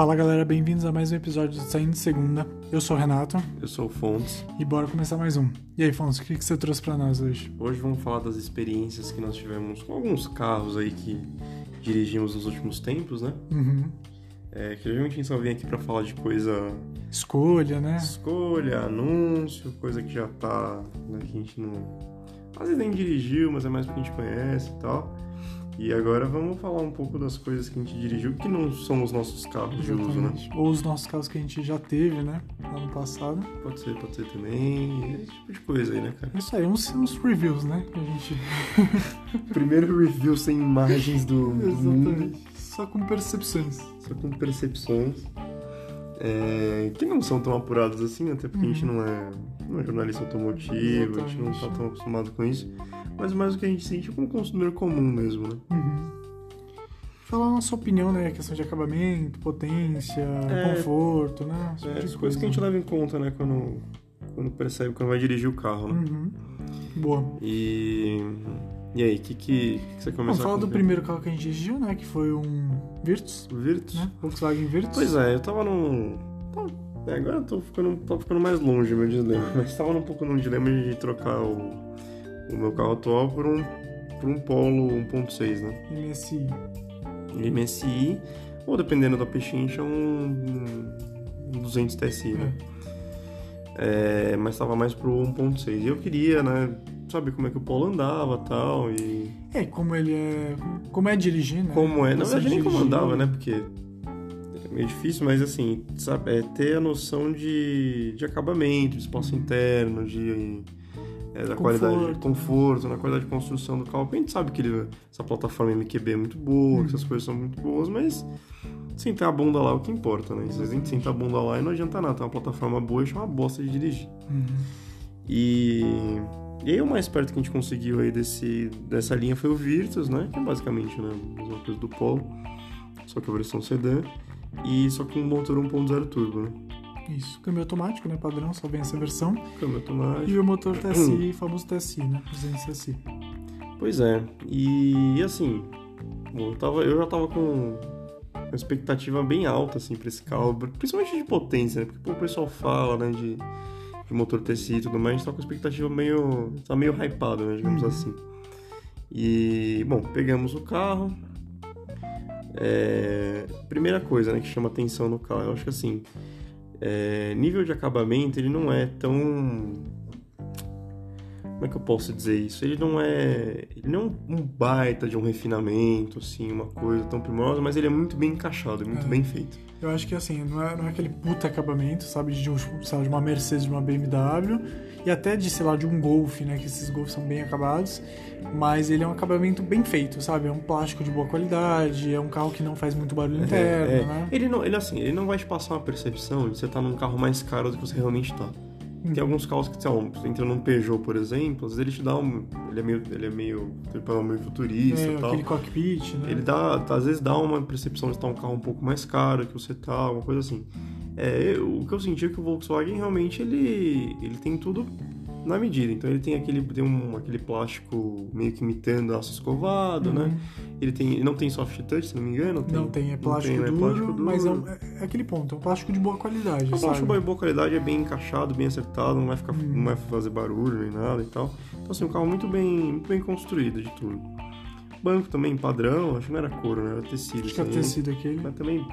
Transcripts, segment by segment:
Fala galera, bem-vindos a mais um episódio do Saindo de Segunda. Eu sou o Renato Eu sou o Fontes. e bora começar mais um. E aí, Fontes, o que, que você trouxe pra nós hoje? Hoje vamos falar das experiências que nós tivemos com alguns carros aí que dirigimos nos últimos tempos, né? Uhum. É, que geralmente a gente só vem aqui pra falar de coisa Escolha, né? escolha, anúncio, coisa que já tá, né, que a gente não... Às vezes nem dirigiu, mas é mais porque a gente conhece e tal. E agora vamos falar um pouco das coisas que a gente dirigiu, que não são os nossos carros de uso, né? Exatamente. Ou os nossos carros que a gente já teve, né? Ano passado. Pode ser, pode ser também, esse tipo de coisa aí, né, cara? Isso aí, uns, uns reviews, né? Que a gente. Primeiro review sem imagens do mundo. Exatamente. Só com percepções. só com percepções é, que não são tão apuradas assim, até porque a gente não é, não é jornalista automotivo, a gente não está Exatamente. tão acostumado com isso, mas mais o que a gente sente como consumidor comum mesmo, né? Uhum. Falar a nossa opinião, né? Questão de acabamento, potência, É. conforto, né? Esse tipo É, coisas que a gente leva em conta, né, quando, quando percebe, quando vai dirigir o carro, né? Uhum. Boa. E, e aí, o que, que, que você começou falar a do contar? primeiro carro que a gente dirigiu, né? Que foi um Virtus, Virtus? né? Volkswagen Virtus. Pois é, eu tava num... é, agora eu tô ficando, tô ficando mais longe meu dilema, mas tava um pouco num dilema de trocar o, o meu carro atual por um, por um Polo 1.6, né? MSI. MSI, ou dependendo da pechincha, um, um 200 TSI, né? É, mas tava mais pro 1.6. E eu queria, né, saber como é que o Polo andava tal, e É, como ele é. Como é dirigir, né? como é. Você verdade, nem como andava, né? Porque é meio difícil, mas assim, sabe, é ter a noção de, de acabamento, de espaço interno, de. é, da Conforto. qualidade de conforto, na qualidade de construção do carro. A gente sabe que ele- essa plataforma MQB é muito boa, que essas coisas são muito boas, mas sentar a bunda lá é o que importa, né? Se a gente sentar a bunda lá e não adianta nada, tem uma plataforma boa e é uma bosta de dirigir. Uhum. E, e aí o mais perto que a gente conseguiu aí desse, dessa linha foi o Virtus, né? Que é basicamente né, a mesma coisa do Polo, só que a versão sedã. E só com um motor 1.0 turbo, né? Isso. Câmbio automático, né? Padrão, só vem essa versão. Câmbio automático. E o motor Hum. TSI, famoso TSI, né? 200 TSI. Pois é. E, assim, eu, tava, eu já tava com uma expectativa bem alta, assim, pra esse carro, principalmente de potência, né? Porque pô, o pessoal fala, né, de, de motor TSI e tudo mais, a gente tá com expectativa meio. tá meio hypado, né, digamos Uhum. assim. E, bom, pegamos o carro. É, primeira coisa, né, que chama atenção no carro, eu acho que assim, é, nível de acabamento, ele não é tão como é que eu posso dizer isso? Ele não é. Ele não é um baita de um refinamento, assim, uma coisa tão primorosa, mas ele é muito bem encaixado, muito É. bem feito. Eu acho que assim, não é, não é aquele puta acabamento, sabe? De, um, lá, de uma Mercedes, de uma BMW. E até de, sei lá, de um Golf, né? Que esses Golf são bem acabados. Mas ele é um acabamento bem feito, sabe? É um plástico de boa qualidade, é um carro que não faz muito barulho interno, É, é. né? Ele não, ele assim, ele não vai te passar uma percepção de você estar num carro mais caro do que você realmente tá. Tem alguns carros que, sei lá, você entra num Peugeot, por exemplo, às vezes ele te dá um. Ele é meio. Ele é meio. Tipo, é meio futurista É, e tal. aquele cockpit, né? Ele dá, às vezes dá uma percepção de estar um carro um pouco mais caro que você tá, alguma coisa assim. É, eu- o que eu senti é que o Volkswagen realmente ele, ele tem tudo na medida. Então ele tem aquele, tem um, aquele plástico meio que imitando aço escovado, né? Ele tem, ele não tem soft touch, se não me engano. Uhum. Não tem, é plástico, tem, né? duro, Plástico duro. mas é, um- é- é aquele ponto, é um plástico de boa qualidade, É um plástico de boa qualidade, é bem encaixado, bem acertado, não vai, ficar, Uhum. não vai fazer barulho nem nada e tal. Então assim, um carro muito bem, muito bem construído de tudo. Banco também padrão, acho que não era couro, né? Era tecido. Acho que é assim. tecido aquele. Mas também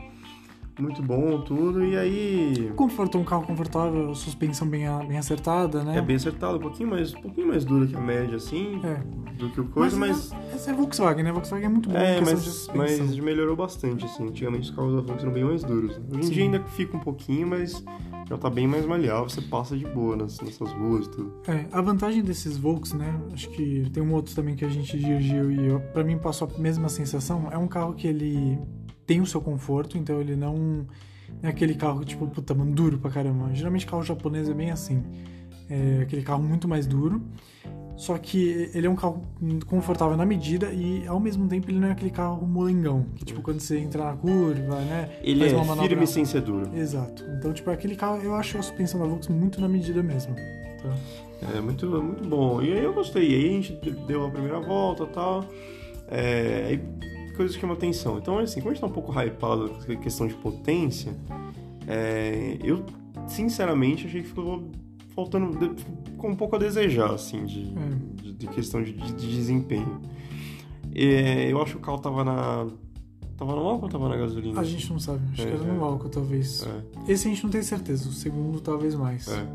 muito bom tudo. E aí Conforto, um carro confortável, suspensão bem, a- bem acertada, né? é bem acertado, um pouquinho mais, um pouquinho mais dura que a média, assim, É. do que o coisa, mas. Essa é Volkswagen, né? Volkswagen é muito bom É, mas, mas melhorou bastante, assim. Antigamente os carros da Volkswagen eram bem mais duros. né? Hoje em Sim. dia ainda fica um pouquinho, mas já tá bem mais maleável, você passa de boa nas, nessas ruas e tudo. É, a vantagem desses Volks, né? Acho que tem um outro também que a gente dirigiu e eu, pra mim passou a mesma sensação. É um carro que ele tem o seu conforto, então ele não é aquele carro tipo, puta, mano, duro pra caramba. Geralmente carro japonês é bem assim. É aquele carro muito mais duro. Só que ele é um carro confortável na medida e ao mesmo tempo ele não é aquele carro molengão. Que tipo, quando você entra na curva, né? Ele faz é uma manobra- firme sem ser duro. Exato. Então, tipo, aquele carro, eu acho a suspensão da Volks muito na medida mesmo. Tá? É muito, muito bom. E aí eu gostei. E aí a gente deu a primeira volta e tal. É, coisas que chamam atenção. Então, assim, como a gente tá um pouco hypado com a questão de potência, é, eu, sinceramente, achei que ficou faltando... Ficou um pouco a desejar, assim, de, É. de, de questão de, de- de desempenho. É, eu acho que o carro tava na... Tava no álcool ou tava na gasolina? A gente não sabe, acho É, que era no é. álcool, talvez. É. Esse a gente não tem certeza, o segundo talvez mais. É.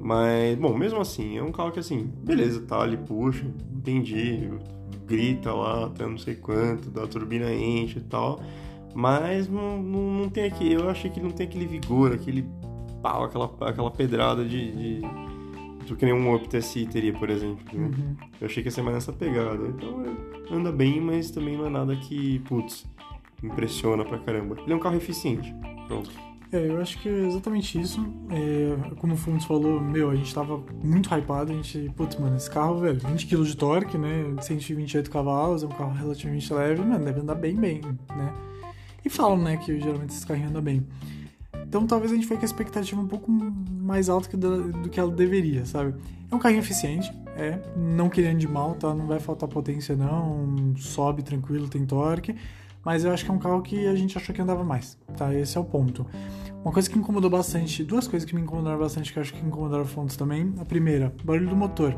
Mas, bom, mesmo assim, é um carro que assim, beleza, tá, ele puxa, entendi, grita lá até não sei quanto, da turbina enche e tal, mas não, não, não tem aquele, eu achei que não tem aquele vigor, aquele pau, aquela, aquela pedrada de, de, do que nem um Up TSI teria, por exemplo. né? Uhum. Eu achei que ia ser mais nessa pegada. Então é, anda bem, mas também não é nada que, putz, impressiona pra caramba. Ele é um carro eficiente. Pronto. É, eu acho que é exatamente isso. É, como o Fundos falou, meu, a gente tava muito hypado, a gente, putz, mano, esse carro, velho, 20 kg de torque, né, 128 cavalos, é um carro relativamente leve, mano, deve andar bem, bem, né. E falam, né, que geralmente esse carrinho anda bem. Então talvez a gente foi com a expectativa um pouco mais alta que da- do que ela deveria, sabe? É um carrinho eficiente, é, não querendo de mal, tá? Não vai faltar potência não, sobe tranquilo, tem torque, mas eu acho que é um carro que a gente achou que andava mais, tá? Esse é o ponto. Uma coisa que incomodou bastante, duas coisas que me incomodaram bastante, que eu acho que incomodaram fontes também. A primeira, barulho do motor.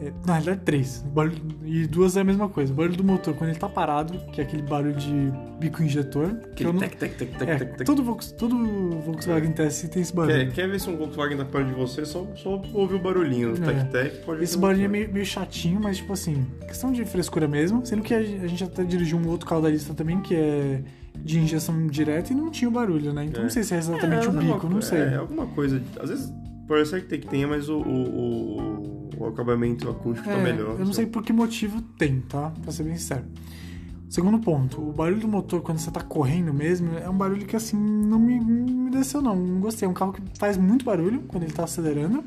É, na realidade, três. Barulho, e duas é a mesma coisa. Barulho do motor quando ele tá parado, que é aquele barulho de bico injetor. Que eu não, tec, tec, tec, tec, é, tec, tec. todo, Volks, todo Volkswagen TSI tem esse barulho. Quer, quer ver se um Volkswagen tá perto de você? Só, só ouvir o barulhinho do É. tec-tec. Pode Esse barulhinho é meio, meio chatinho, mas tipo assim, questão de frescura mesmo. Sendo que a a gente até dirigiu um outro carro da lista também, que é de injeção direta e não tinha o barulho, né? Então É. não sei se é exatamente É, o alguma bico, não co- sei. É, alguma coisa. Às vezes pode ser que tem que tenha, mas o, o, o, o acabamento acústico tá É, melhor. Eu não sei por que motivo tem, tá? Pra ser bem sincero. Segundo ponto, o barulho do motor quando você tá correndo mesmo é um barulho que assim não me, me desceu não. Não gostei. É um carro que faz muito barulho quando ele tá acelerando,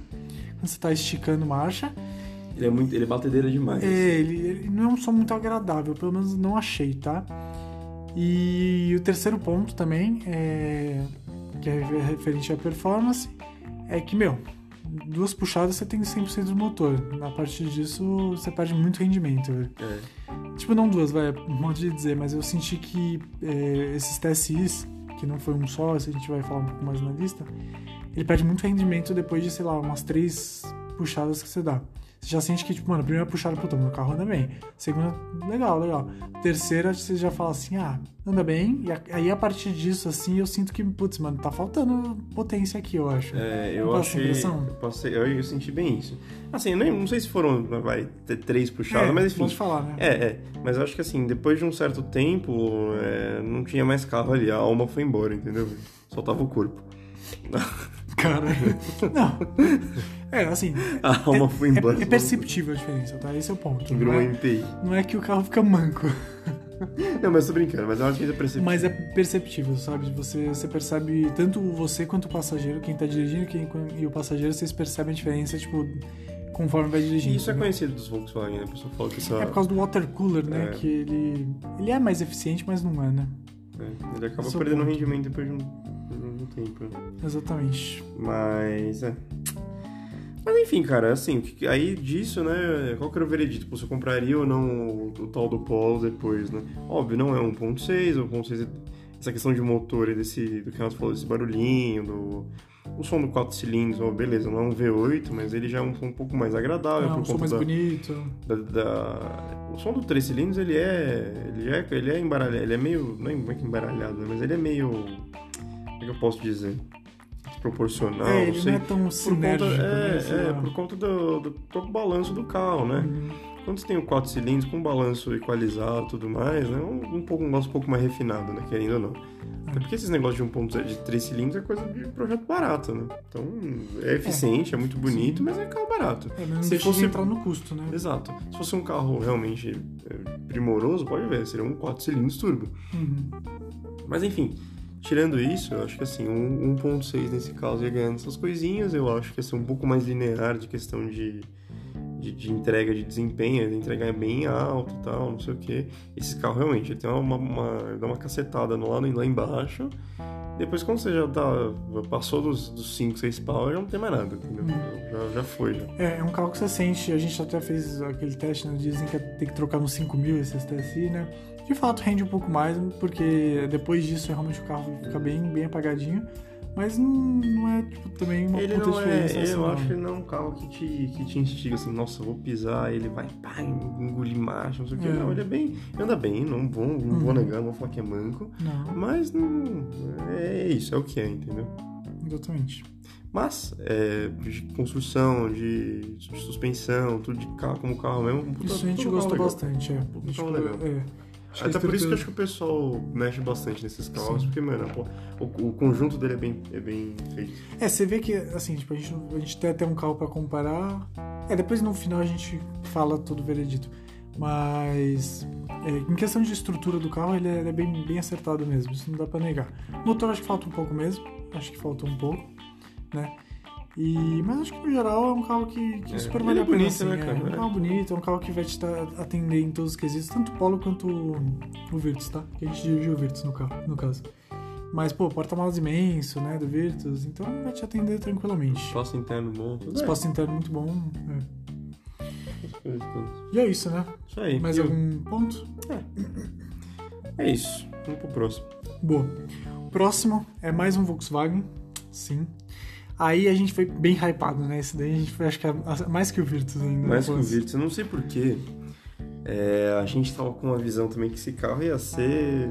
quando você tá esticando marcha. Ele é muito. Ele é batedeira demais. É, ele, ele não é um som muito agradável, pelo menos não achei, tá? E o terceiro ponto também, é, que é referente à performance, é que, meu, duas puxadas você tem 100% do motor. A partir disso, você perde muito rendimento. É. Tipo, não duas, vai, um modo de dizer, mas eu senti que é, esses TSIs, que não foi um só, esse a gente vai falar um pouco mais na lista, ele perde muito rendimento depois de, sei lá, umas três puxadas que você dá. Você já sente que, tipo, mano, a primeira puxada, puta, meu carro anda bem. Segunda, legal, legal. Terceira, você já fala assim, ah, anda bem. E aí, a partir disso, assim, eu sinto que, putz, mano, tá faltando potência aqui, eu acho. É, eu achei. impressão? Eu, eu, senti bem isso. Assim, eu nem, não sei se foram. Vai ter três puxadas, É, mas enfim. Pode falar, né? É, é. Mas eu acho que assim, depois de um certo tempo, é, não tinha mais carro ali. A alma foi embora, entendeu? Só tava o corpo. Cara, não. É, assim, A alma foi embora. é, é perceptível a diferença, tá? Esse é o ponto. Virou Não um é, MPI. não é que o carro fica manco. Não, mas tô brincando, mas eu acho que é perceptível. Mas é perceptível, sabe? Você, você percebe, tanto você quanto o passageiro, quem tá dirigindo quem, e o passageiro, vocês percebem a diferença, tipo, conforme vai dirigindo. E isso é né? conhecido dos Volkswagen, né? A pessoa fala que isso É por causa do water cooler, né? É. Que ele. Ele é mais eficiente, mas não é, né? é, ele acaba Esse é o perdendo ponto. rendimento depois de de um tempo. Exatamente. Mas, é. Mas enfim, cara, assim, aí disso, né, qual que era o veredito? Pô, Você compraria ou não o, o tal do Polo depois, né? Óbvio, não é 1.6, o 1.6 é essa questão de motor e desse, do que nós falou, desse barulhinho, do... O som do 4 cilindros, ó, beleza, não é um V8, mas ele já é um som um pouco mais agradável É por um som mais da, bonito. da, da- O som do 3 cilindros, ele é... Ele é, ele é embaralhado, ele é meio... Não é como é embaralhado, né? Mas ele é meio... É que eu posso dizer? Desproporcional, é, não sei não é tão por conta, né? é, é, por conta do, do próprio balanço do carro, né? Uhum. Quando você tem o 4 cilindros com balanço equalizado e tudo mais, né? Um, um, pouco, um negócio um pouco mais refinado, né? Querendo ou não. Até porque esses negócios de 1.0 de 3 cilindros é coisa de projeto barato, né? Então é eficiente, é, muito bonito, Sim. mas é carro barato. É, mas Se fosse- entrar no custo, né? Exato. Se fosse um carro realmente é, primoroso, pode ver, seria um 4 cilindros turbo. Uhum. Mas enfim, tirando isso, eu acho que assim, um 1.6 nesse caso ia ganhando essas coisinhas, eu acho que ia ser um pouco mais linear de questão de, de, de entrega de desempenho, ele entregar bem alto e tal, não sei o que. Esse carro realmente, ele tem uma, uma- dá uma cacetada no lado lá embaixo Depois, quando você já tá, passou dos, dos 5, 6 pau, já não tem mais nada, entendeu? Já, já foi, já. É, é um carro que você sente, a gente até fez aquele teste, né? Dizem que tem que trocar uns 5 mil esses TSI, né? De fato rende um pouco mais, porque depois disso realmente o carro fica bem, bem apagadinho. Mas não, não é, tipo, também uma Ele puta não é, diferença. assim, eu não. acho que ele não é um carro que te, que te instiga assim, nossa, vou pisar, ele vai pá, engolir marcha, não sei o que. É. Não, ele é bem. Anda bem, não vou, não vou Uhum. negar, não vou falar que é manco. Não, Mas não. É isso, é o que é, entendeu? exatamente. Mas, é, de construção, de, suspensão, tudo de carro, como carro mesmo. puta- Isso a gente legal. bastante, é. Puta que- legal. é. Até por isso que eu acho que o pessoal mexe bastante nesses carros, porque, mano, o, o conjunto dele é bem, é bem feito. É, você vê que, assim, tipo, a gente, a gente tem até um carro pra comparar. É, depois no final a gente fala todo o veredito. Mas, é, em questão de estrutura do carro, ele é, ele é bem, bem acertado mesmo, isso não dá pra negar. O motor acho que falta um pouco mesmo, acho que falta um pouco, né? E, mas acho que no geral é um carro que, que É, super ele vale é a pena. bonito, assim, né, é. cara? É um carro bonito, é um carro que vai te atender em todos os quesitos, tanto o Polo quanto o, Virtus, tá? Que a gente dirigiu o Virtus no, carro, no caso. Mas, pô, porta-malas imenso, né, do Virtus, então vai te atender tranquilamente. Espaço interno bom, tudo Espaço interno muito bom. é. E é isso, né? Isso aí. Mais E algum ponto? É isso. Vamos pro próximo. Boa. O próximo é mais um Volkswagen, sim. Aí a gente foi bem hypado, né? Esse daí a gente foi, acho que, mais que o Virtus ainda. Mais que o. Virtus, eu não sei porquê. É, a gente tava com uma visão também que esse carro ia ser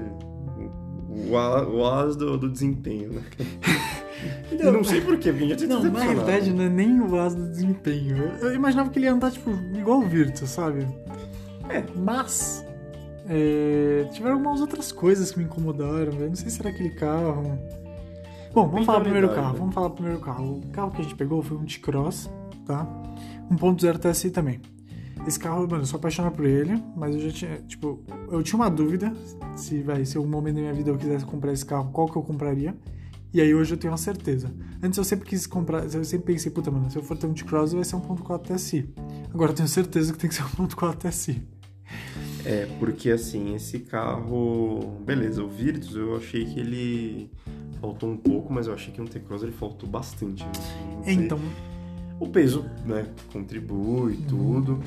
o, a- o as do, do desempenho, né? Eu não sei porquê, gente já Não, na realidade não é nem o vaso do desempenho. Eu, eu imaginava que ele ia andar, tipo, igual o Virtus, sabe? É. Mas. é, tiveram algumas outras coisas que me incomodaram, velho. Não sei se era aquele carro. Bom, vamos falar primeiro carro. né? Vamos falar primeiro carro. O carro que a gente pegou foi um T-Cross, tá? 1.0 TSI também. Esse carro, mano, eu sou apaixonado por ele, mas eu já tinha, tipo, eu tinha uma dúvida se, vai, se algum momento da minha vida eu quisesse comprar esse carro, qual que eu compraria. E aí hoje eu tenho uma certeza. Antes eu sempre quis comprar, eu sempre pensei, puta, mano, se eu for ter um T-Cross vai ser um 1.4 TSI. Agora eu tenho certeza que tem que ser um 1.4 TSI. É, porque assim, esse carro. Beleza, o Virtus eu achei que ele faltou um pouco, mas eu achei que no T-Cross ele faltou bastante. né? Sei. Então, O peso, né? Contribui, tudo.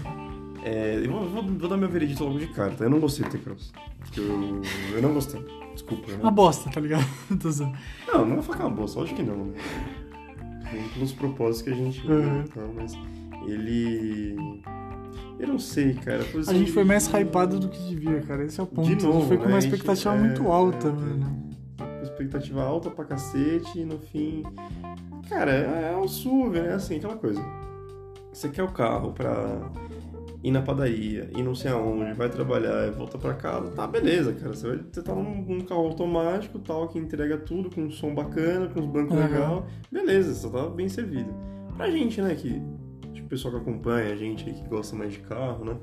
É, eu vou, vou- vou dar meu veredito logo de cara, tá? Eu não gostei do T-Cross. Eu, eu não gostei. Desculpa. uma Né? bosta, tá ligado? Não, não vou falar que é uma bosta, lógico que não. Né? Pelos propósitos que a gente Uhum. tá, mas ele. Eu não sei, cara. A gente foi mais hypado do que devia, cara. Esse é o ponto. De a gente novo, foi com né? uma gente- expectativa é, muito alta, é, mano. Expectativa alta pra cacete e no fim. Cara, é um SUV, né? Assim, aquela coisa. Você quer o carro pra ir na padaria, ir não sei aonde, vai trabalhar e volta pra casa, tá, beleza, cara. Você, vai, você tá num, num carro automático tal, que entrega tudo, com um som bacana, com os bancos Aham. legal. Beleza, você tá bem servido. Pra gente, né, que. Tipo, o pessoal que acompanha a gente aí, que gosta mais de carro, né?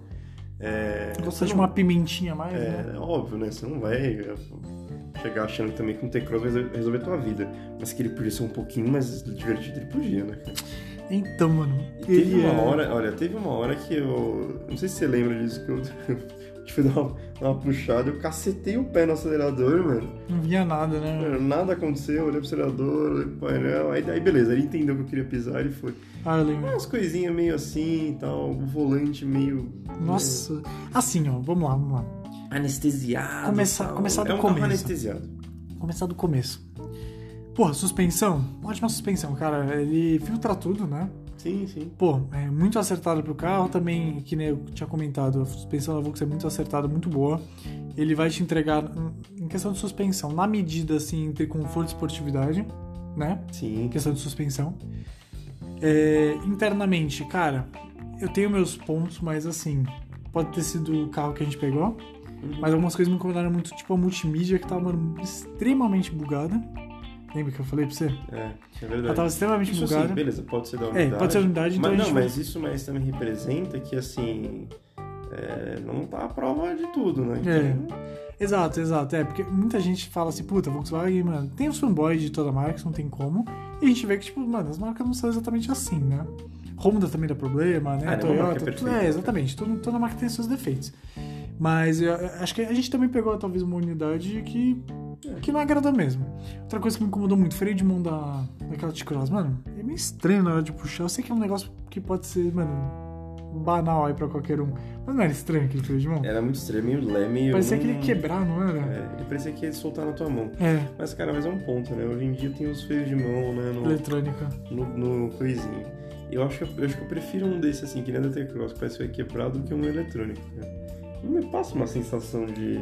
É, Gosta de não- uma pimentinha a mais, né? é, óbvio, né? Você não vai é, chegar achando que também que um T-Cross vai resolver- a tua vida. Mas que ele podia ser um pouquinho mais divertido, ele podia, né? Então, mano. E teve uma é- hora, olha, teve uma hora que eu. Não sei se você lembra disso, que eu. foi dar uma, uma puxada, eu cacetei o pé no acelerador, mano. Não via nada, né? Mano, Nada aconteceu, olhei pro acelerador, olhei pro painel, aí, aí beleza, ele entendeu que eu queria pisar e foi. Ah, eu lembro. Umas coisinhas meio assim e tal, o volante meio. Nossa. Assim, ó, vamos lá, vamos lá. Anestesiado. Começar- começar do é um começo. anestesiado. Começar do começo. Porra, suspensão. Ótima suspensão, cara. Ele filtra tudo, né? Sim, sim. Pô, é muito acertado pro carro também, que nem eu tinha comentado, a suspensão da Volkswagen é muito acertada, muito boa. Ele vai te entregar, em questão de suspensão, na medida assim, entre conforto e esportividade, né? Sim. Em questão de suspensão. É, internamente, cara, eu tenho meus pontos, mas assim, pode ter sido o carro que a gente pegou, mas algumas coisas me incomodaram muito, tipo a multimídia que tava mano, extremamente bugada. Lembra que eu falei pra você? É, é Ela verdade. tava extremamente Isso bugada. sim, beleza, pode ser da É, unidade. pode ser da unidade, então mas, a não, mas isso mais também representa que, assim, é, não tá a prova de tudo, né? Então, Exato, exato. É, porque muita gente fala assim, puta, Volkswagen, mano, tem os fanboys de toda marca, isso não tem como. E a gente vê que, tipo, mano, as marcas não são exatamente assim, né? Honda também dá problema, né? Ah, é Toyota, perfeita, é, cara. exatamente. Toda, toda marca tem seus defeitos. Mas eu, acho que a gente também pegou talvez uma unidade que É. Que não agrada mesmo. Outra coisa que me incomodou muito, freio de mão da, daquela T-Cross. Mano, é meio estranho na hora de puxar. Eu sei que é um negócio que pode ser, mano, banal aí pra qualquer um. Mas não era estranho aquele freio de mão? Era muito estranho, meio lé, meio. Parecia que ele ia quebrar, não era? É, ele parecia que ia soltar na tua mão. É. Mas, cara, mas é um ponto, né? Hoje em dia tem os freios de mão, né? No, Eletrônica. no, no coisinho. Eu acho, que, eu acho que eu prefiro um desse, assim, que nem da T-Cross, que parece que vai quebrar, do que um eletrônico, cara. Não me passa uma sensação de.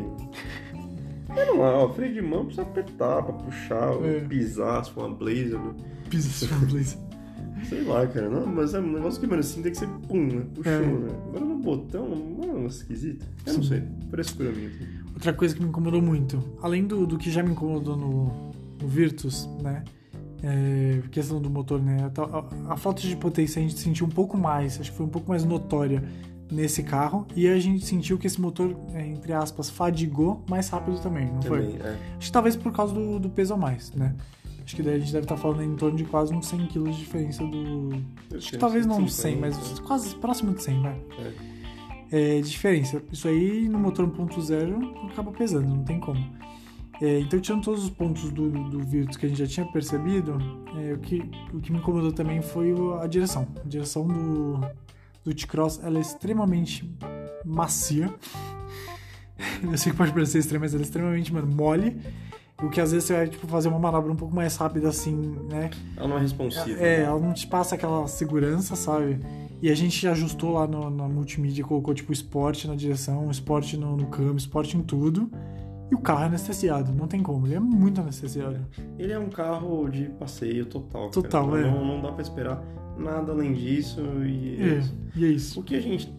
Não, ó, freio de mão precisa apertar pra puxar, É. pisar, se for uma blazer, né? Pisa blazer. Sei lá, cara. Não, mas é um negócio que, mano, assim tem que ser pum, né? Puxou, É. né? Agora no botão, não é esquisito. Eu não Sim. sei. Frescura minha. Outra coisa que me incomodou muito, além do, do que já me incomodou no, no Virtus, né? É, questão do motor, né? A, a- a falta de potência a gente sentiu um pouco mais, acho que foi um pouco mais notória nesse carro. E a gente sentiu que esse motor, é, entre aspas, fadigou mais rápido também, não foi? Também, é. Acho que talvez por causa do, do peso a mais, né? Acho que daí a gente deve estar falando em torno de quase uns 100 kg de diferença do. Acho que talvez não 100, mas quase próximo de 100, vai. É, de diferença. Isso aí no motor 1.0 acaba pesando, não tem como. É, então, tirando todos os pontos do, do Virtus que a gente já tinha percebido, é, o, que, o que me incomodou também foi a direção. A direção do, do T-Cross ela é extremamente macia. Eu sei que pode parecer estranho, mas ela é extremamente mano, mole. O que às vezes você vai tipo, fazer uma manobra um pouco mais rápida assim, né? Ela não é responsiva. É, ela não te passa aquela segurança, sabe? E a gente ajustou lá no, na multimídia, colocou tipo esporte na direção, esporte no, no câmbio, esporte em tudo. E o carro é anestesiado, não tem como, ele é muito anestesiado. Ele é um carro de passeio total. cara. Total, não, é. Não, não dá pra esperar nada além disso. E é É, isso. e é isso. O que a gente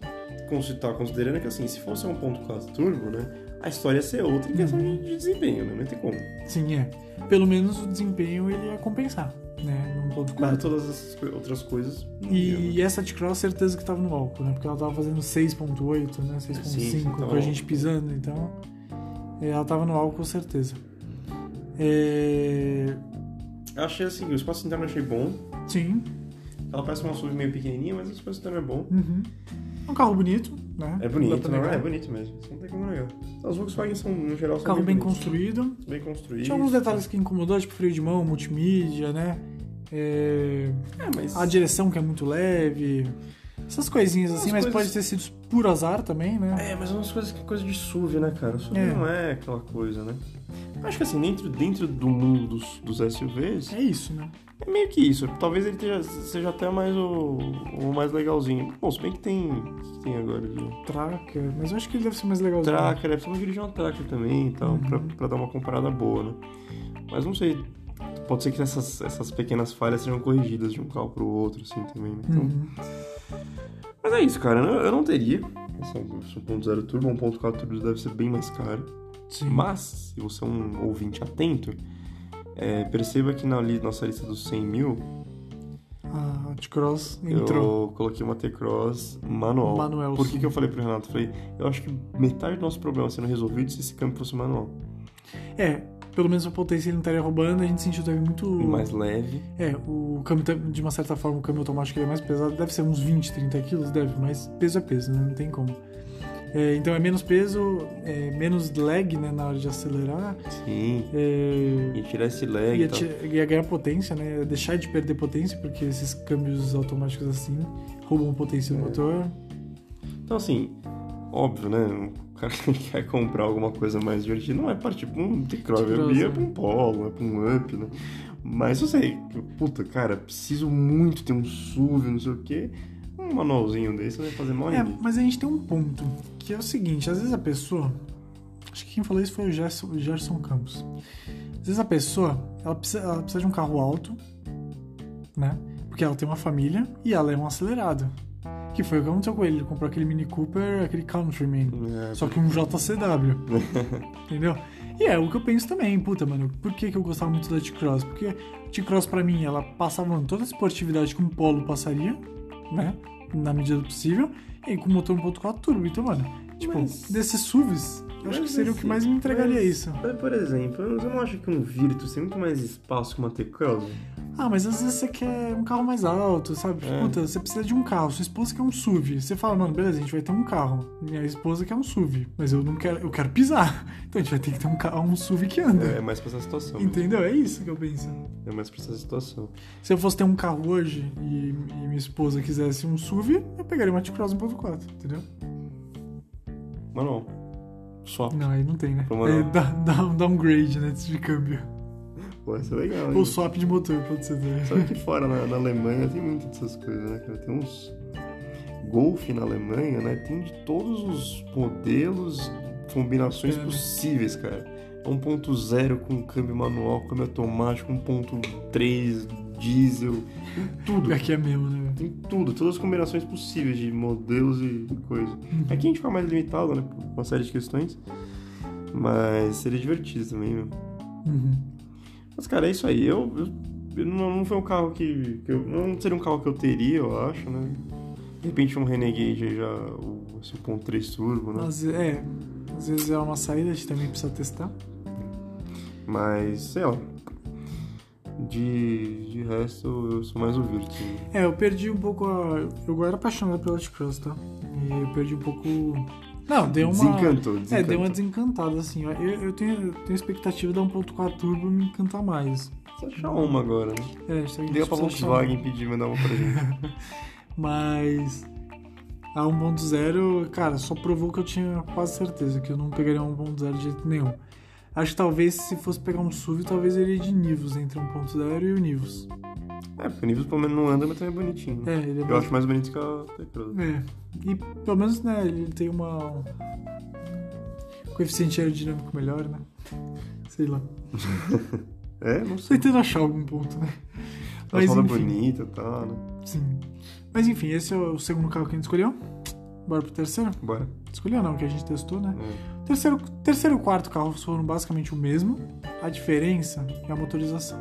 cons- tá considerando é que, assim, se fosse um 1.4 turbo, né? A história ia ser outra em questão de de desempenho, né? Não tem como. Sim, é. Pelo menos o desempenho ele ia compensar, né? Num ponto Claro, 4. todas essas outras coisas. não iam, né? E essa T-Cross, certeza que tava no álcool, né? Porque ela tava fazendo 6.8, né? 6.5 Sim, sim, tava com a gente pisando, então... é, Ela tava no álcool, certeza. É... Eu achei assim, o espaço interno eu achei bom. Sim. Ela parece uma SUV meio pequenininha, mas o espaço interno é bom. Uhum. É um carro bonito, né? É bonito, não, é bonito mesmo. Isso não tem como negar. As Volkswagen são, no geral, são Carro bem bonitos. construído. Bem construídos. Tinha alguns detalhes que incomodou, tipo freio de mão, multimídia, né? É, É, mas... A direção que é muito leve. Essas coisinhas assim, Umas mas coisas- pode ter sido puro azar também, né? É, mas umas coisas que é coisa de SUV, né, cara? O SUV É. não é aquela coisa, né? Eu Acho que assim, dentro, dentro do mundo dos, dos SUVs, É isso, né? é meio que isso. Talvez ele teja- seja até mais o, o mais legalzinho. Bom, se bem que tem. O que tem agora de Tracker, mas eu acho que ele deve ser mais legalzinho. Tracker, deve ser uma dirigir uma Tracker também e tal, Uhum. pra, pra dar uma comparada boa, né? Mas não sei. Pode ser que essas, essas pequenas falhas sejam corrigidas de um carro pro outro, assim, também. né? Então, Uhum. Mas é isso, cara. Eu, não teria. Essa 1.0 turbo, 1.4 turbo deve ser bem mais caro. Sim. Mas, se você é um ouvinte atento, é, perceba que na li- nossa lista dos 100 mil, A T-Cross entrou. eu coloquei uma T-Cross manual. Manual, Por que, que eu falei pro Renato? Eu falei, eu acho que metade do nosso problema sendo resolvido se esse câmbio fosse manual. É, pelo menos a potência ele não estaria roubando, a gente sentiu também muito. Mais leve. É, o câmbio, tá- de uma certa forma, o câmbio automático ele é mais pesado, deve ser uns 20, 30 quilos, deve, mas peso é peso, né? Não tem como. É, então é menos peso, é menos lag né, na hora de acelerar, Sim. é, E tirar esse lag ia, e ia ganhar potência, né? Deixar de perder potência, porque esses câmbios automáticos assim roubam potência É. do motor. Então, assim, óbvio, né? O cara que quer comprar alguma coisa mais divertida não é partir pra um T-Cross, é é. pra um Polo, é pra um Up, né? Mas eu sei, que, puta, cara, preciso muito ter um SUV, não sei o quê. Um manualzinho desse vai fazer mal É, ainda. mas a gente tem um ponto, que é o seguinte, às vezes a pessoa. Acho que quem falou isso foi o Gerson, o Gerson Campos. Às vezes a pessoa, ela precisa, ela precisa de um carro alto, né? Porque ela tem uma família e ela é um acelerado. Que foi o que aconteceu com ele. Ele comprou aquele Mini Cooper, aquele Countryman. É, Só que um JCW. entendeu? E é o que eu penso também, puta, mano. Por que, que eu gostava muito da T-Cross? Porque T-Cross, pra mim, ela passava mano, toda a esportividade que um Polo passaria, né? Na medida do possível. E com motor 1.4 turbo. Então, mano, tipo, Mas- desses SUVs, eu acho que seria o que assim, mais me entregaria mas- isso. mas, Por exemplo, você não acha que um Virtus tem muito mais espaço que uma T-Cross? Ah, mas às vezes você quer um carro mais alto, sabe? É. Puta, você precisa de um carro. Sua esposa quer um SUV. Você fala, mano, beleza, a gente vai ter um carro. Minha esposa quer um SUV. Mas eu não quero, eu quero pisar. Então a gente vai ter que ter um carro, um SUV que anda. É, é mais pra essa situação. mesmo. Entendeu? É isso que eu penso. É mais pra essa situação. Se eu fosse ter um carro hoje e, e minha esposa quisesse um SUV, eu pegaria uma T-Cross 1.4, entendeu? Mas não. Swap. Não, aí não tem, né? É, dá, dá um downgrade, né? De câmbio. Pô, isso é legal? Ou swap de motor, pode ser também. Sabe que fora na, na Alemanha tem muitas dessas coisas, né, cara? Tem uns. Golf na Alemanha, né? Tem de todos os modelos, combinações É, possíveis, cara. 1.0 com câmbio manual, câmbio automático, 1.3 diesel, tem tudo. Aqui é mesmo, né? Tem tudo, todas as combinações possíveis de modelos e coisa. Aqui a gente fica mais limitado, né? Por uma série de questões. Mas seria divertido também, meu. Uhum. Mas, cara, é isso aí. Eu, eu, eu não, não foi um carro que, que eu, não seria um carro que eu teria, eu acho, né? De repente um Renegade aí já, o esse 1.3 turbo, né? Às, é, às vezes é uma saída, a gente também precisa testar. Mas, sei lá. De, de resto, eu sou mais o Virtus. né? É, eu perdi um pouco a. Eu era apaixonado pela T-Cross, tá? E eu perdi um pouco. Não, deu uma. Desencantou, É, desencantou. deu uma desencantada, assim. Eu, eu tenho, eu tenho expectativa da 1.4 Turbo me encantar mais. Precisa achar uma agora, né? É, a gente Liga pra Volkswagen pedir mandar uma pra gente. Mas a 1.0, cara, só provou que eu tinha quase certeza que eu não pegaria uma 1.0 de jeito nenhum. Acho que talvez se fosse pegar um SUV, talvez ele iria de Nivus entre 1.0 e o Nivus. É, porque o Nivus pelo menos não anda, mas também é bonitinho. É, ele é Eu acho mais bonito que a T-Cross. É. E pelo menos, né, ele tem uma. um coeficiente aerodinâmico melhor, né? Sei lá. É, não sei. tentando achar algum ponto, né? A Mas roda enfim. bonita e tal, né? Sim. Mas enfim, esse é o segundo carro que a gente escolheu. Bora pro terceiro? Bora. Escolheu não, que a gente testou, né? É. Terceiro, terceiro e quarto carro foram basicamente o mesmo. A diferença é a motorização.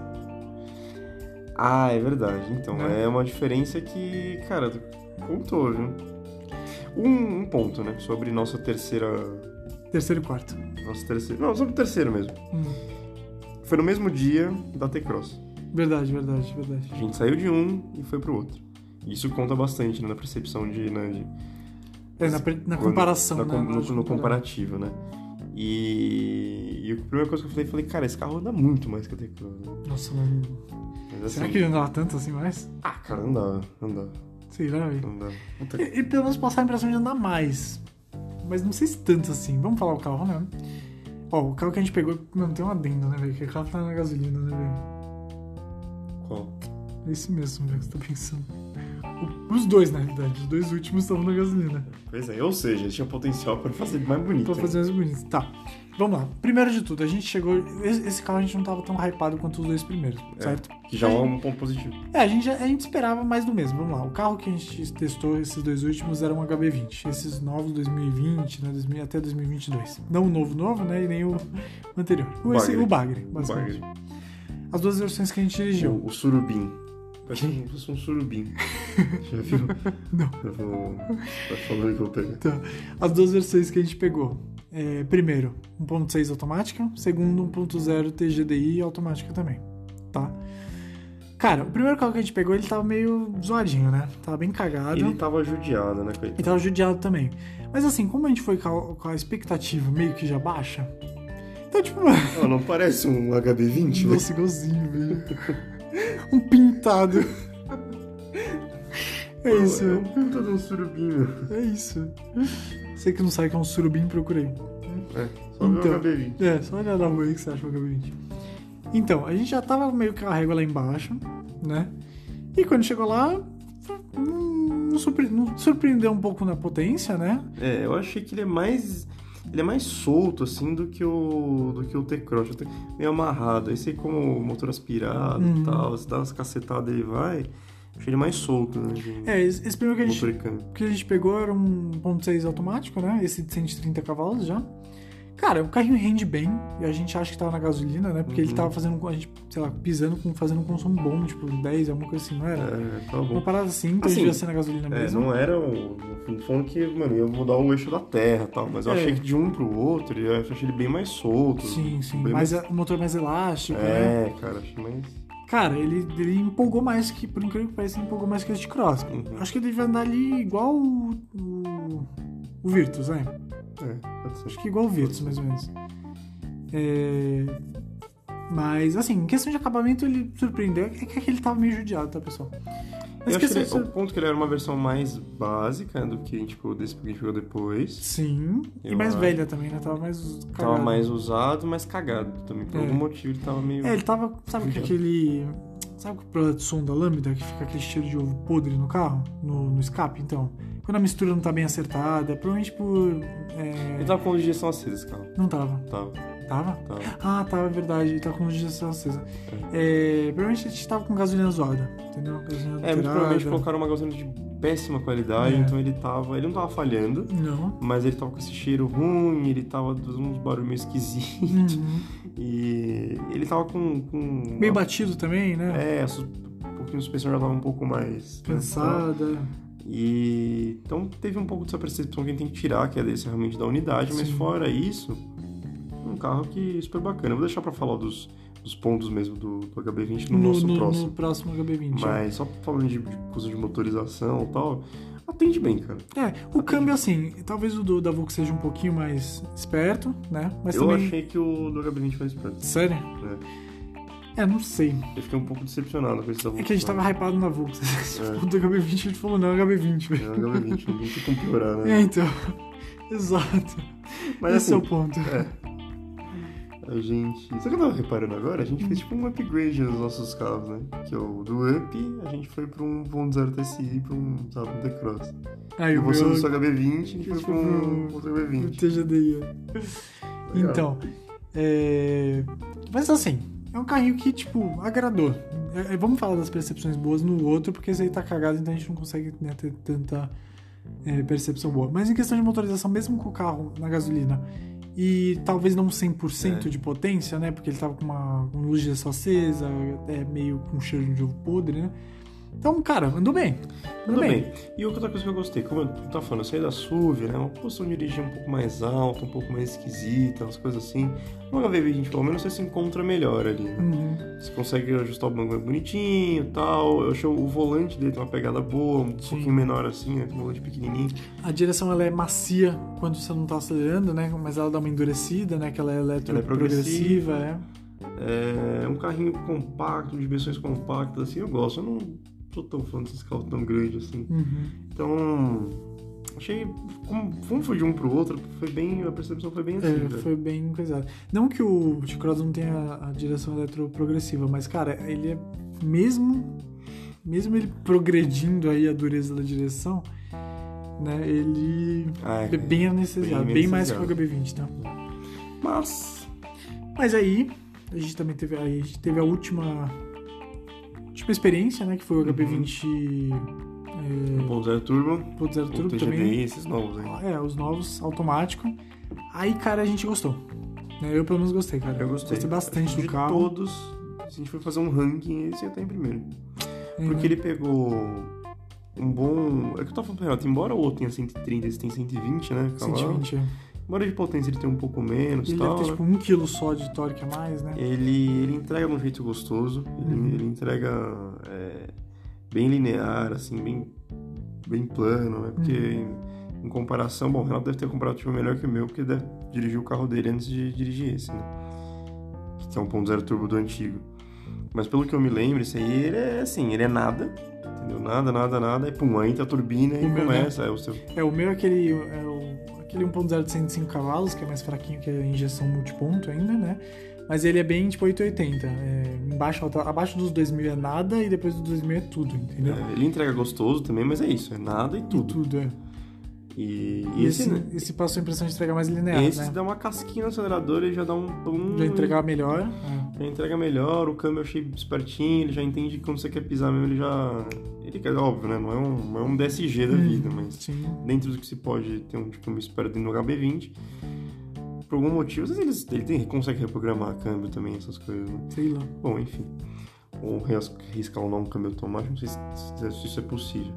Ah, é verdade. Então, Né? é uma diferença que, cara, contou, viu? Um, um ponto, né? Sobre nossa terceira. Terceiro e quarto. Nossa terceira. Não, sobre o terceiro mesmo. Hum, Foi no mesmo dia da T-Cross. verdade, verdade, verdade. A gente saiu de um e foi pro outro. Isso conta bastante né, na percepção de. Né, de É, na, na quando- comparação, na né? Na no, no comparar. comparativo, né? E, e a primeira coisa que eu falei, falei, cara, esse carro anda muito mais que a T-Cross. Né? Nossa, mas... Mas, Será assim, que ele andava tanto assim mais? Ah, cara, não não dá, Sei lá, velho. não dá. Puta E, e pelo menos passar a impressão de andar mais. Mas não sei se tanto assim. Vamos falar o carro, né? Ó, o carro que a gente pegou, mano, tem um adendo, né, velho? Que o carro tá na gasolina, né, velho? Qual? É esse mesmo, velho, que você tá pensando. O- os dois, na realidade. Os dois últimos estavam na gasolina. Pois é, ou seja, tinha potencial para fazer mais bonito. Pra fazer mais bonito. Tá. Vamos lá. Primeiro de tudo, a gente chegou. Esse esse carro a gente não tava tão hypado quanto os dois primeiros, É. certo? Que já é um ponto positivo. É, a gente, a gente esperava mais do mesmo. Vamos lá. O carro que a gente testou, esses dois últimos, era um HB20. Esses novos 2020, né? 2000 até 2022. Não o novo novo, né? E nem o anterior. O, esse- Bagre. o Bagre, O basicamente. bagre. As duas versões que a gente dirigiu. O, o surubim. Parece um, parece um surubim. Já viu? Não. Eu vou. Tá falando que eu pego. Tá. As duas versões que a gente pegou. É, primeiro, 1.6 automática. Segundo, 1.0 TGDI automática também. Tá? Cara, o primeiro carro que a gente pegou, ele tava meio zoadinho, né? Tava bem cagado. Ele tava judiado, né, E coitado? tava judiado também. Mas assim, como a gente foi com a, expectativa meio que já baixa, então, tipo, Ah, não parece um HB20, velho? nossa, igualzinho, velho. Um pintado. É isso, É um puta de um surubim, meu. é isso. Você que não sabe que é um surubim, procurei. É, só Então. o HB20. É, só olhar na rua aí que você acha o HB20. Então, a gente já tava meio que a régua lá embaixo, né? E quando chegou lá, não, não surpre- não surpreendeu um pouco na potência, né? É, eu achei que ele é mais. Ele é mais solto, assim, do que o. do que o T-Cross. Meio amarrado. Esse aí como motor aspirado Uhum. e tal. Você dá umas cacetadas ele vai. Achei ele mais solto, né? de É, esse, primeiro que a gente que a gente pegou era um 1.6 automático, né? Esse de 130 cavalos já. Cara, o carrinho rende bem, e a gente acha que tava na gasolina, né? Porque ele Uhum. tava fazendo, a gente, sei lá, pisando, com, fazendo um consumo bom, tipo 10, alguma coisa assim, não era? É, tá Uma bom. parada assim, então Assim, devia ser na gasolina É, mesmo. não era o. Não falando que, mano, ia mudar o eixo da terra e tal. Mas eu É. achei que de um pro outro, eu achei ele bem mais solto. Sim, sim. Bem Mais, o motor mais elástico, né? É, cara, achei mais. cara, ele, ele empolgou mais que, por incrível que pareça, ele empolgou mais que esse de Cross. Uhum. Acho que ele vai andar ali igual o, o, o Virtus, né? É. Acho que igual o Virtus, mais ou menos. É, Mas, assim, em questão de acabamento, ele surpreendeu. É que ele tava meio judiado, tá, pessoal? Mas Eu acho que ele- de o ponto que ele era uma versão mais básica do que tipo, desse que a gente pegou depois. Sim, e mais acho. velha também, né? Tava mais Tava cagado. mais usado, mais cagado também. Por É. algum motivo ele tava meio. É, ele tava, sabe Judiado. aquele... Sabe o produto de som da Lambda, que fica aquele cheiro de ovo podre no carro? No, no escape, então? Quando a mistura não tá bem acertada, provavelmente por... é, Ele tava com digestão acesa esse carro. Não tava. Tava, Tava? tava. Ah, tava, é verdade. Ele tá com digestão acesa. É, provavelmente a gente tava com gasolina zoada, entendeu? Gasolina É, muito provavelmente colocaram uma gasolina de péssima qualidade, É. então ele tava. Ele não tava falhando, Não. mas ele tava com esse cheiro ruim, ele tava uns barulhos meio esquisitos. Uhum. E ele tava com. com Meio batido também, né? É, um pouquinho a suspensão já tava um pouco mais. Cansada. E então teve um pouco dessa percepção que a gente tem que tirar, que é desse realmente da unidade, mas Sim. fora isso, um carro que é super bacana. Eu vou deixar pra falar dos, dos pontos mesmo do, do HB20 no, nosso próximo. no próximo HB20. é. Mas só falando de, de coisa de motorização e tal, atende bem, cara. É, o câmbio, assim, talvez o do, da Volks seja um pouquinho mais esperto, né? Mas eu também. achei que o do HB20 foi esperto. Sério? É. É, não sei. Eu fiquei um pouco decepcionado com esse da É que a gente tava hypado na Volks. É. O do HB20 a gente falou, não, é HB20, velho. É o HB20, não tem como piorar, É, né? então. Exato. Mas Esse é o assim, ponto. É. A gente. Sabe o que eu tava reparando agora? A gente fez tipo um upgrade nos nossos carros, né? Que é o do Up, a gente foi pra um 1.0 TSI pra um, sabe, um T-Cross. Aí E o você meu no seu HB20 a gente foi pra um pro- outro o HB20. TGDI. Então, é... Mas assim, é um carrinho que, tipo, agradou. É, é, vamos falar das percepções boas no outro, porque esse aí tá cagado, então a gente não consegue né, ter tanta é, percepção boa. Mas em questão de motorização, mesmo com o carro na gasolina, e talvez não 100% É. de potência, né? Porque ele tava com uma luz de acesa, é meio com cheiro de ovo podre, né? Então, cara, andou bem. Tudo bem. E outra coisa que eu gostei, como eu tava falando, eu saí da SUV, né? Uma posição de dirigir um pouco mais alta, um pouco mais esquisita, umas coisas assim. No HB20, pelo menos, você se encontra melhor ali, né? Uhum. Você consegue ajustar o banco bonitinho e tal. Eu achei o volante dele tem uma pegada boa, um Sim. pouquinho menor assim, né? Um volante pequenininho. A direção ela é macia quando você não tá acelerando, né? Mas ela dá uma endurecida, né? Que ela é Ela é eletroprogressiva, é. É um carrinho compacto, dimensões compactas, assim, eu gosto. Eu não sou tão fã desses carros tão grandes assim. Uhum. Então, achei. Como, como foi de um pro outro, foi bem. A percepção foi bem assim. É, velho. foi bem coisado. Não que o T-Cross não tenha a direção eletroprogressiva, mas, cara, ele é mesmo. Mesmo ele progredindo aí a dureza da direção, né? Ele Ah, é bem anestesiado, bem, bem mais que o anestesiado. HB20, tá? Mas. Mas aí, a gente também teve, aí a gente teve a última, última experiência, né? Que foi o HB20 é, Ponto zero turbo, 1.0 o Turbo também. esses novos aí. É, os novos, automático. Aí, cara, a gente gostou. Né, Eu, pelo menos, gostei, cara. Eu gostei. bastante Acho do carro. De todos, se a gente for fazer um ranking, esse ia estar em primeiro. É, Porque ele pegou um bom. É que eu tava falando pro Renato, embora o outro tenha 130, esse tem 120, né? cavalos, 120, é. Embora de potência ele tenha um pouco menos e Ele tal. deve ter, né? tipo, um quilo só de torque a mais, né? ele, ele entrega de um jeito gostoso, ele, Uhum. ele entrega é, bem linear, assim, bem, bem plano, né? Porque Uhum. em, em comparação, bom, o Renato deve ter um comparativo melhor que o meu, porque deve dirigir o carro dele antes de dirigir esse, né? Que é um 1.0 turbo do antigo. Mas pelo que eu me lembro, esse aí, ele é assim, ele é nada, entendeu? Nada, nada, nada, e pum, aí entra a turbina e O meu, né? começa, é o seu... É, o meu é aquele, é o, aquele 1.0 de 105 cavalos, que é mais fraquinho que a injeção multiponto ainda, né? Mas ele é bem, tipo, 880. É, embaixo, abaixo dos 2000 é nada e depois dos 2000 é tudo, entendeu? é, ele entrega gostoso também, mas é isso, é nada e tudo. Tudo, é. E, E esse, esse, esse passou a impressão de entregar mais linear, Esse né? dá uma casquinha no acelerador e já dá um pum. Já entregar melhor. é. Já entrega melhor, o câmbio eu achei espertinho, ele já entende que quando você quer pisar mesmo, ele já. Ele quer, óbvio, né? Não é um, não é um DSG da Hum, vida, mas Sim. dentro do que se pode ter um câmbio esperto dentro do HB20. Por algum motivo, às vezes ele, ele tem, consegue reprogramar câmbio também, essas coisas, né? Sei lá. Bom, enfim. Ou ris- riscar ou não um câmbio automático, não sei se, se isso é possível.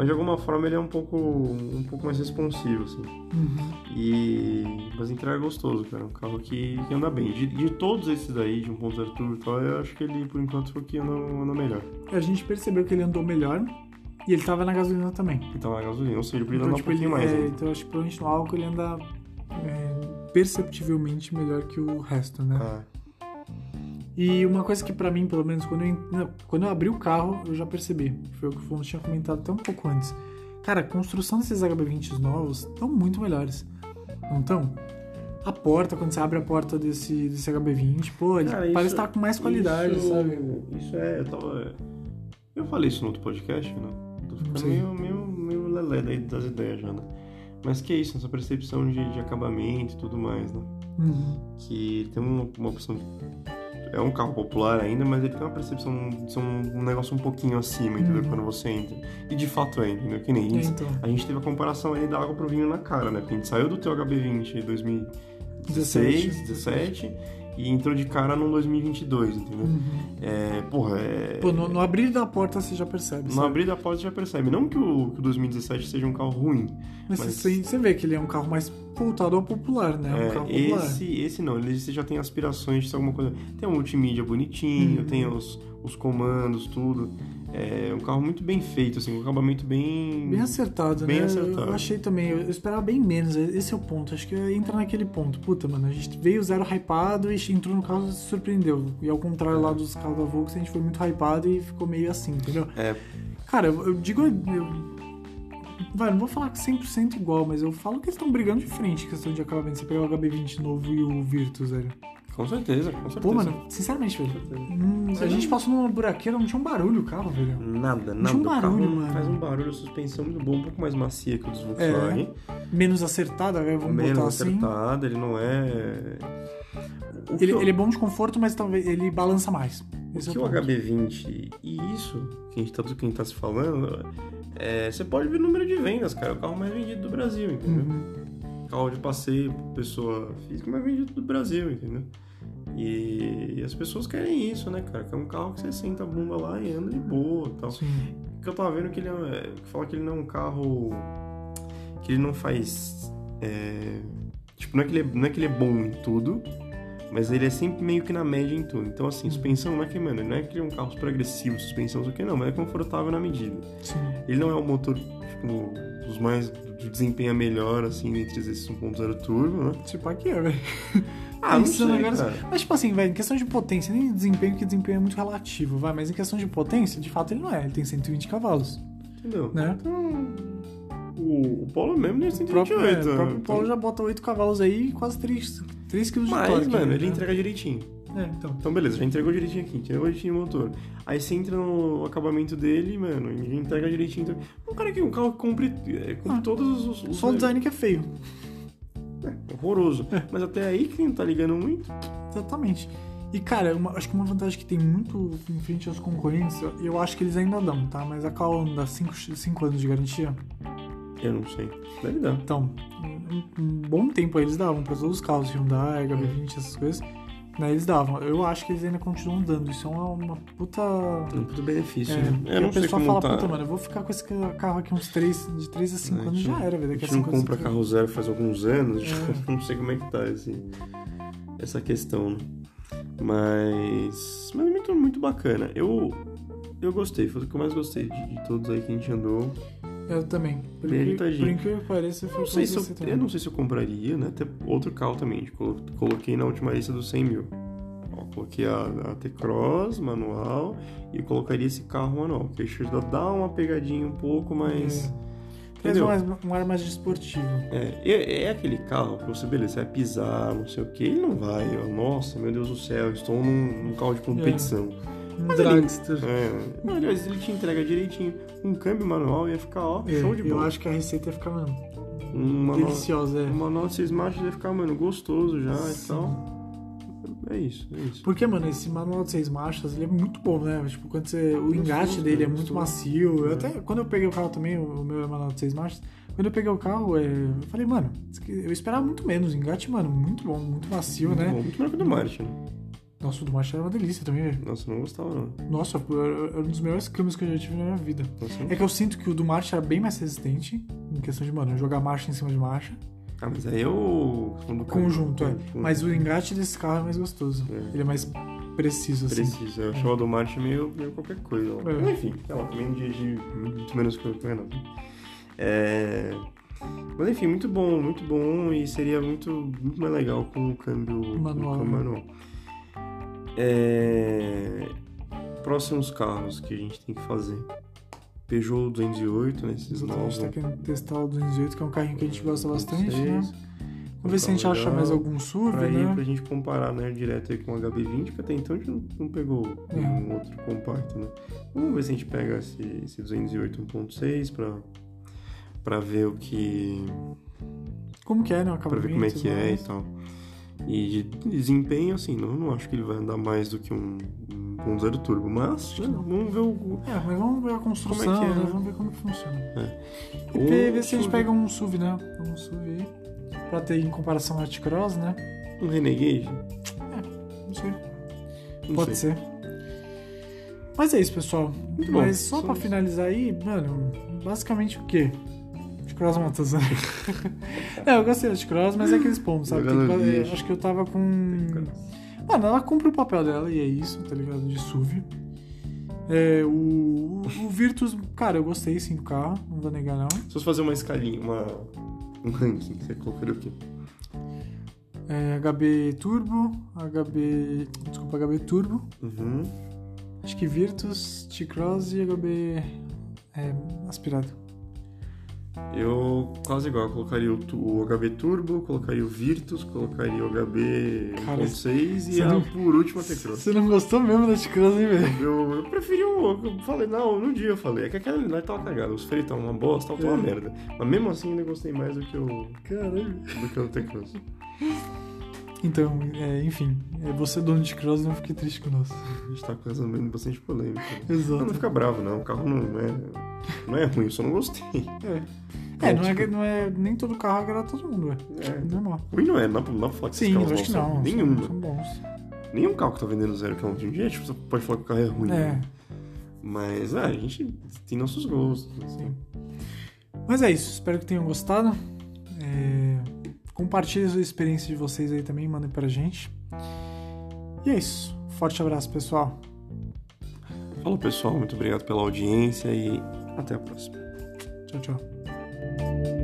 Mas de alguma forma ele é um pouco, um pouco mais responsivo, assim. Uhum. E. Mas entrega gostoso, cara. Um carro que, que anda bem. De, de todos esses daí, de 1.0 turbo e tal, eu acho que ele, por enquanto, foi o que anda, anda melhor. A gente percebeu que ele andou melhor e ele tava na gasolina também. Ele tava na gasolina, ou seja, ele podia Então, andar tipo, um ele, pouquinho mais. é, né? então acho que provavelmente no álcool ele anda é, perceptivelmente melhor que o resto, né? Ah, E uma coisa que pra mim, pelo menos, quando eu, quando eu abri o carro, eu já percebi. Foi o que o Fomos tinha comentado até um pouco antes. Cara, a construção desses HB20 novos estão muito melhores. Não estão? A porta, quando você abre a porta desse, desse HB20, pô, ele Cara, parece estar com mais qualidade, isso, sabe? Isso é, eu tava. Eu falei isso no outro podcast, né? Tô ficando meio, meio, meio lelé daí das ideias já, né? Mas que é isso, essa percepção de, de acabamento e tudo mais, né? Uhum. Que tem uma, uma opção. É um carro popular ainda, mas ele tem uma percepção de ser um, negócio um pouquinho acima, entendeu? Uhum. Quando você entra. E de fato é, entendeu? Que nem a gente, Então, a gente teve a comparação aí da água pro vinho na cara, né? Porque a gente saiu do teu HB20 em 2016, 17. 17 e entrou de cara no 2022, entendeu? uhum. É, porra, é. Pô, no, no abrir da porta você já percebe. No sabe? abrir da porta você já percebe. Não que o, que o 2017 seja um carro ruim. Mas, mas- Você, você vê que ele é um carro mais voltado ao popular, né? um É, carro popular. esse, esse não, ele você já tem aspirações de ser alguma coisa. Tem um multimídia bonitinho, Uhum. tem os, os comandos, tudo. É um carro muito bem feito, assim, um acabamento bem. Bem acertado, Bem né? acertado. Eu achei também, eu esperava bem menos. Esse é o ponto. Acho que entra naquele ponto. Puta, mano, a gente veio zero hypado e entrou no carro e se surpreendeu. E ao contrário lá dos carros da Volkswagen, a gente foi muito hypado e ficou meio assim, entendeu? É, Cara, eu, eu digo. Eu, vai, não vou falar que 100% igual, mas eu falo que eles estão brigando de frente questão de acabamento. Você pegar o HB20 novo e o Virtus, velho. Com certeza, com certeza. Pô, mano, sinceramente, velho. certeza. hum, a gente passou numa buraqueira, não tinha um barulho o carro, velho. Nada, Não nada. tinha um O carro barulho, mano. Faz um barulho, a suspensão muito boa, um pouco mais macia que o dos Volkswagen. Menos acertada, velho, vamos menos botar assim. acertada, ele não é. O Ele, eu- ele é bom de conforto, mas talvez ele balança mais. Esse que é o o ponto. HB20 e isso, que a gente tá, que a gente tá se falando, é, você pode ver o número de vendas, cara. É o carro mais vendido do Brasil, entendeu? Uhum. Carro de passeio, pessoa física mais vendido do Brasil, entendeu? E, e as pessoas querem isso, né, cara? Que é um carro que você senta a bunda lá e anda de boa e tal. Sim. Porque eu tava vendo que ele é, que fala que ele não é um carro que ele não faz é, tipo não é que ele é, não é que ele é bom em tudo mas ele é sempre meio que na média em tudo então assim suspensão não é que mano não é que ele é um carro super agressivo suspensão isso aqui não mas é confortável na medida Sim. ele não é um motor tipo dos mais de desempenho melhor assim entre esses 1.0 turbo né Tipo, aqui é, velho. ah não sei agora, cara Mas, tipo assim, velho, em questão de potência, nem desempenho, que desempenho é muito relativo, vai. Mas em questão de potência, de fato, ele não é. Ele tem 120 cavalos, entendeu né? então o, o Polo mesmo tem O próprio, 128 é, o próprio né? Polo já bota 8 cavalos aí e quase 3, 3 kg de mas torque. mano né? ele entrega direitinho É, então. Então, beleza, já entregou direitinho aqui, entregou direitinho o motor. Aí você entra no acabamento dele, mano, e entrega direitinho. também. Um cara que um carro que cumpre, é, Ah, todos os. os Só o design que é feio. é, horroroso. Mas até aí que não tá ligando muito. Exatamente. E, cara, uma- acho que uma vantagem que tem muito em frente aos concorrentes, eu acho que eles ainda dão, tá? Mas a Cal dá 5 anos de garantia. Eu não sei. Deve dar. Então, um, um bom tempo aí eles davam pra todos os carros, Hyundai, HB20, essas coisas. Né, eles davam. Eu acho que eles ainda continuam dando. Isso é uma, uma puta. Um puto benefício, É, né? Eu não a sei pessoa como fala, tá. puta, mano, eu vou ficar com esse carro aqui uns 3, de 3 a 5 É, anos gente já era, velho. A gente não 5 anos. compra carro zero faz alguns anos, É. não sei como é que tá esse, essa questão, né? Mas. Mas é muito, muito bacana. Eu. Eu gostei, foi o que eu mais gostei de, de todos aí que a gente andou. Eu também. Por por incrível que pareça, foi Não sei se eu, gostei eu não sei se eu compraria, né? Até outro carro também. colo- Coloquei na última lista dos 100 mil. Ó, coloquei a, a T-Cross manual e eu colocaria esse carro manual. Que já dá uma pegadinha um pouco, mas. Traz Entendeu? um, um ar mais desportivo. É, é, é aquele carro que você, beleza, você vai pisar, não sei o que, ele não vai. ó, Nossa, meu Deus do céu, estou num, num carro de competição. Um Mas ele- dragster. É. Mas, aliás, ele te entrega direitinho. Um câmbio manual ia ficar, ó, É, show de eu bola. acho que a receita ia ficar, mano, Um manual, deliciosa, é. um manual de seis marchas ia ficar, mano, gostoso já e Sim. tal. É isso, é isso. Porque, mano, esse manual de seis marchas, ele é muito bom, né? Tipo, quando você, o engate dele é muito macio. Eu É. até, quando eu peguei o carro também, o, o meu é manual de seis marchas, quando eu peguei o carro, é, eu falei, mano, eu esperava muito menos. O engate, mano, muito bom, muito macio, Muito né? bom, muito melhor que o do Martin. né? Nossa, o do Marcha era uma delícia também, velho. Nossa, eu não gostava, não. Nossa, era um dos melhores câmbios que eu já tive na minha vida. Nossa, não- É que eu sinto que o do marcha era bem mais resistente, em questão de, mano, jogar marcha em cima de marcha. Ah, mas aí eu... O conjunto, é. Mas o engate desse carro é mais gostoso. É. Ele é mais preciso, assim. Preciso, eu achava o do Marte meio, meio qualquer coisa. É. Mas, Enfim, lá, também dirigi muito menos que o que o Renato. É... Mas enfim, muito bom, muito bom e seria muito, muito mais legal com o câmbio Manual, Com o né? manual. É... Próximos carros que a gente tem que fazer. Peugeot 208, né? Esses A novos. gente tá querendo testar o 208, que é um carrinho que a gente gosta bastante, né? Vamos ver se a gente acha mais algum SUV, Pra, ir, pra né? gente comparar, né, direto aí com o HB20, porque até então a gente não, não pegou É. nenhum outro compacto, né? Vamos ver se a gente pega esse, esse 208 1.6 pra, pra ver o que... Como que é, né? O pra ver como é que é e tal. E de desempenho, assim, não, não acho que ele vai andar mais do que um, um 1.0 turbo, mas né, vamos ver o... É, mas vamos ver a construção, Como é que é, né? Vamos ver como que funciona. E Ou ver, se a gente pega um SUV, né? Um SUV. Pra ter em comparação ao T-Cross, né? Um Renegade? Não sei. Não Pode sei. ser. Mas é isso, pessoal. Muito bom. Mas só Só pra isso. finalizar aí, mano, basicamente o quê? T-Cross Matas, né? é, eu gostei da T-Cross, mas é aqueles pontos, sabe? Que- acho que eu tava com. Mano, ela cumpre o papel dela e é isso, tá ligado? De SUV. É, o, o Virtus, cara, eu gostei sim do carro, não vou negar não. Se fosse fazer uma escalinha, uma, um ranking, você colocaria o quê? É, HB Turbo, HB. Desculpa, HB Turbo. Uhum. Acho que Virtus, T-Cross e HB é, aspirado. Eu quase igual, eu colocaria o, o HB Turbo, colocaria o Virtus, colocaria o HB Cara, 1.6 e você a, não- por último a T-Cross. Você não gostou mesmo da T-Cross, hein, velho? Eu, eu preferi o. Eu falei, não, no dia eu falei. É que aquela lá tava cagada. Os freios estavam uma bosta, tava uma É. merda. Mas mesmo assim ainda gostei mais do que o, Caralho. do que o T-Cross. Então, é, enfim, é, você dono de Cross, não fique triste com nós. A gente tá causando bastante polêmica. Não, Exato. não fica bravo, não. O carro não é, não é ruim, eu só não gostei. É, é, não é, não é. Nem todo carro agrada todo mundo, velho. É. Normal. Ruim não é, não pra- não dá falar que esses Sim, eu carros acho que não. Nenhum. São, são bons. Nenhum carro que tá vendendo zero quilômetro em dia, tipo, você pode falar que o carro é ruim. É, né? Mas, ah, a gente tem nossos gostos. assim. sim. Mas é isso, espero que tenham gostado. É, compartilhe a experiência de vocês aí também, mandem pra gente. E é isso. Forte abraço, pessoal. Falou, pessoal. Muito obrigado pela audiência e até a próxima. Tchau, tchau.